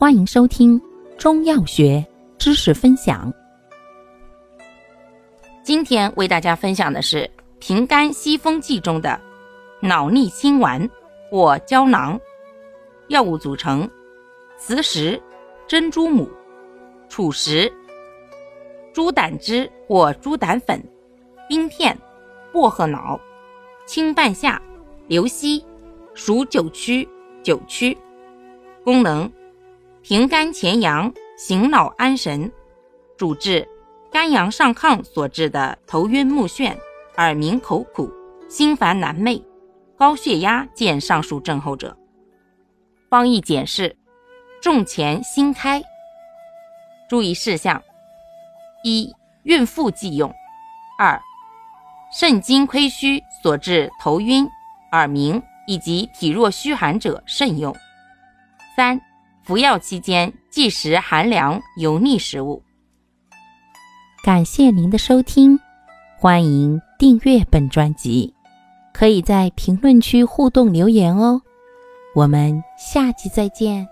欢迎收听中药学知识分享。今天为大家分享的是平肝息风剂中的脑逆清丸或胶囊。药物组成：磁石、珍珠母、楚石、猪胆汁或猪胆粉、冰片、薄荷脑、青半夏、牛膝、熟九曲、九曲。功能。平肝潜阳，醒脑安神，主治肝阳上亢所致的头晕目眩、耳鸣口苦、心烦难寐、高血压见上述症候者。方义简释：重前心开。注意事项：一、孕妇忌用；二、肾精亏虚所致头晕、耳鸣以及体弱虚寒者慎用；三。服药期间忌食寒凉油腻食物。感谢您的收听，欢迎订阅本专辑，可以在评论区互动留言哦。我们下期再见。